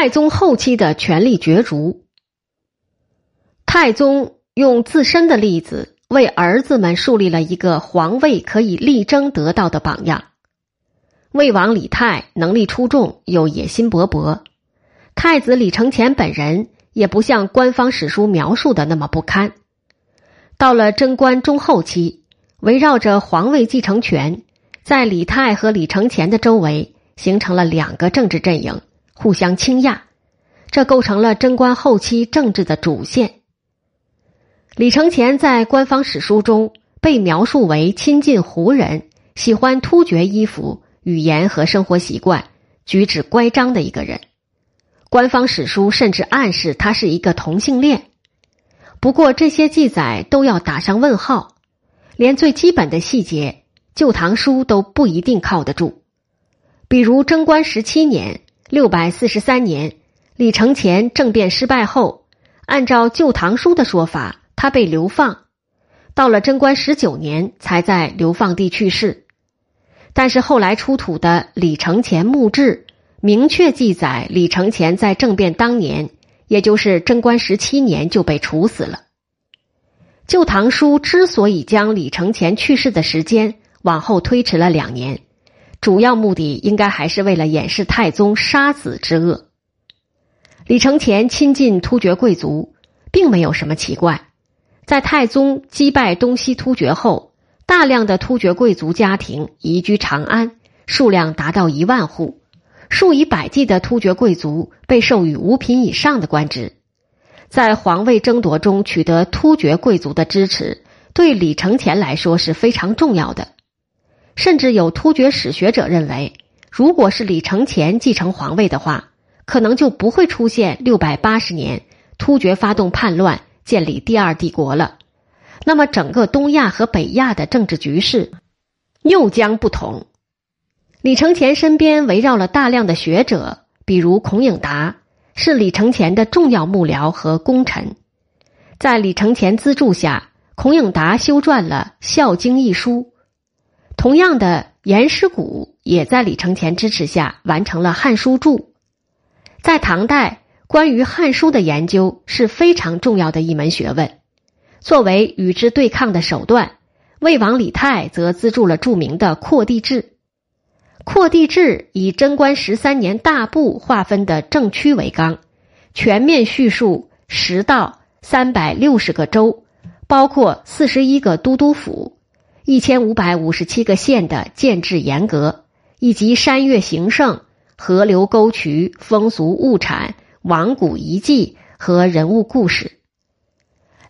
太宗后期的权力角逐。太宗用自身的例子为儿子们树立了一个皇位可以力争得到的榜样。魏王李泰能力出众，又野心勃勃。太子李承乾本人也不像官方史书描述的那么不堪。到了贞观中后期，围绕着皇位继承权，在李泰和李承乾的周围形成了两个政治阵营，互相倾轧，这构成了贞观后期政治的主线。李承乾在官方史书中被描述为亲近胡人，喜欢突厥衣服、语言和生活习惯，举止乖张的一个人。官方史书甚至暗示他是一个同性恋。不过这些记载都要打上问号，连最基本的细节，《旧唐书》都不一定靠得住。比如贞观十七年（六百四十三年），李承乾政变失败后，按照《旧唐书》的说法。他被流放，到了贞观十九年才在流放地去世。但是后来出土的李承乾墓志明确记载，李承乾在政变当年，也就是贞观十七年就被处死了。《旧唐书》之所以将李承乾去世的时间往后推迟了两年，主要目的应该还是为了掩饰太宗杀子之恶。李承乾亲近突厥贵族，并没有什么奇怪。在太宗击败东西突厥后，大量的突厥贵族家庭移居长安，数量达到一万户，数以百计的突厥贵族被授予五品以上的官职。在皇位争夺中取得突厥贵族的支持，对李承乾来说是非常重要的。甚至有突厥史学者认为，如果是李承乾继承皇位的话，可能就不会出现六百八十年突厥发动叛乱。建立第二帝国了，那么整个东亚和北亚的政治局势又将不同。李承乾身边围绕了大量的学者，比如孔颖达，是李承乾的重要幕僚和功臣。在李承乾资助下，孔颖达修撰了《孝经》一书。同样的，颜师古也在李承乾支持下完成了《汉书注》。在唐代。关于《汉书》的研究是非常重要的一门学问。作为与之对抗的手段，魏王李泰则资助了著名的《扩地志》。《扩地志》以贞观十三年大部划分的政区为纲，全面叙述十道三百六十个州，包括四十一个都督府、一千五百五十七个县的建制严格，以及山岳形胜、河流沟渠、风俗物产。王古遗迹和人物故事。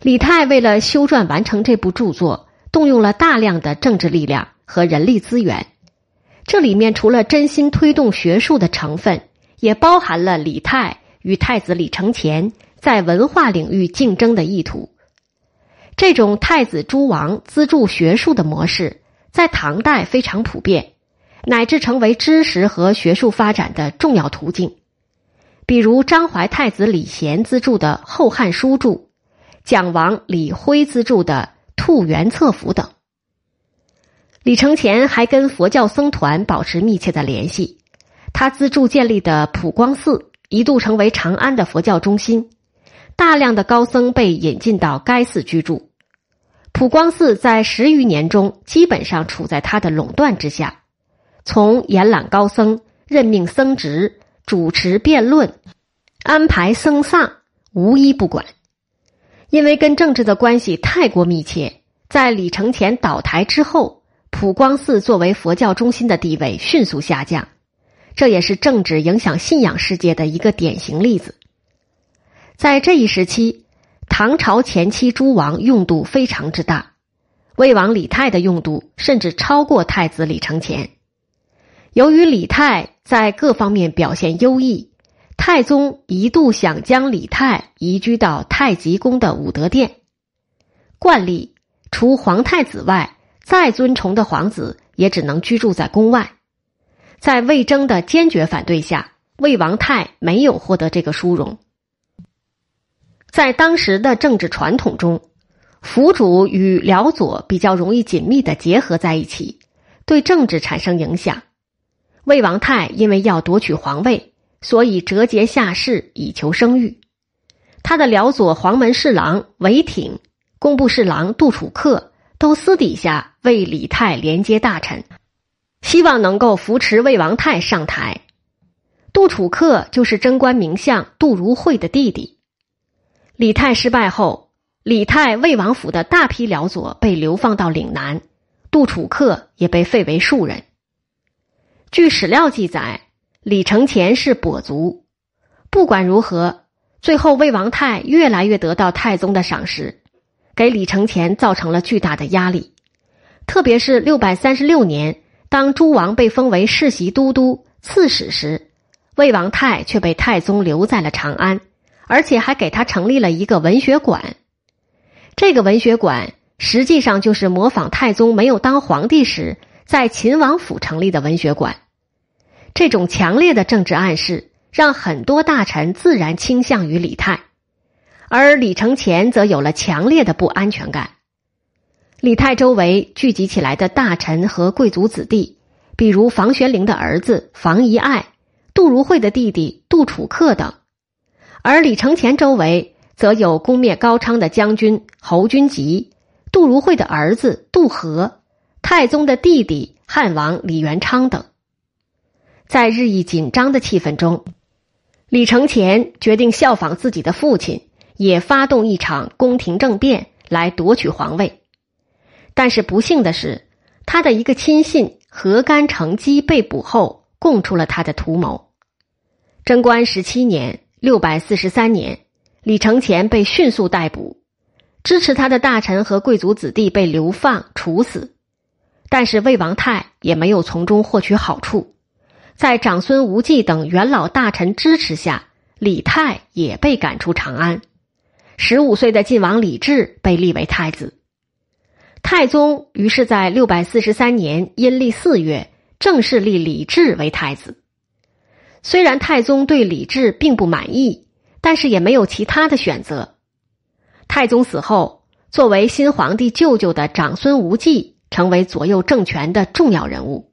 李泰为了修撰完成这部著作，动用了大量的政治力量和人力资源。这里面除了真心推动学术的成分，也包含了李泰与太子李承乾在文化领域竞争的意图。这种太子诸王资助学术的模式，在唐代非常普遍，乃至成为知识和学术发展的重要途径。比如张怀太子李贤资助的《后汉书注》，蒋王李辉资助的《兔园策府》等。李承乾还跟佛教僧团保持密切的联系，他资助建立的普光寺一度成为长安的佛教中心，大量的高僧被引进到该寺居住。普光寺在十余年中基本上处在他的垄断之下，从延揽高僧、任命僧职。主持辩论、安排僧丧，无一不管。因为跟政治的关系太过密切，在李承乾倒台之后，普光寺作为佛教中心的地位迅速下降。这也是政治影响信仰世界的一个典型例子。在这一时期，唐朝前期诸王用度非常之大，魏王李泰的用度甚至超过太子李承乾。由于李泰在各方面表现优异，太宗一度想将李泰移居到太极宫的武德殿。惯例，除皇太子外，再尊崇的皇子也只能居住在宫外。在魏征的坚决反对下，魏王泰没有获得这个殊荣。在当时的政治传统中，府主与辽左比较容易紧密的结合在一起，对政治产生影响。魏王泰因为要夺取皇位，所以折节下士以求生育。他的辽左黄门侍郎韦挺、工部侍郎杜楚客都私底下为李泰连接大臣，希望能够扶持魏王泰上台。杜楚客就是贞观名相杜如晦的弟弟。李泰失败后，李泰魏王府的大批辽左被流放到岭南，杜楚客也被废为庶人。据史料记载，李承乾是跛足。不管如何。最后，魏王泰越来越得到太宗的赏识，给李承乾造成了巨大的压力。特别是六百三十六年，当诸王被封为世袭都督、刺史时，魏王泰却被太宗留在了长安，而且还给他成立了一个文学馆。这个文学馆实际上就是模仿太宗没有当皇帝时在秦王府成立的文学馆。这种强烈的政治暗示。让很多大臣自然倾向于李泰，而李承乾则有了强烈的不安全感。李泰周围聚集起来的大臣和贵族子弟，比如房玄龄的儿子房遗爱、杜如晦的弟弟杜楚客等；而李承乾周围则有攻灭高昌的将军侯君集、杜如晦的儿子杜和、太宗的弟弟汉王李元昌等。在日益紧张的气氛中。李承乾决定效仿自己的父亲，也发动一场宫廷政变来夺取皇位。但是不幸的是，他的一个亲信何干成机被捕后，供出了他的图谋。贞观十七年（六百四十三年），李承乾被迅速逮捕，支持他的大臣和贵族子弟被流放处死，但是魏王泰也没有从中获取好处。在长孙无忌等元老大臣支持下，李泰也被赶出长安。十五岁的晋王李治被立为太子。太宗于是在六百四十三年阴历四月正式立李治为太子。虽然太宗对李治并不满意，但是也没有其他的选择。太宗死后，作为新皇帝舅舅的长孙无忌成为左右政权的重要人物。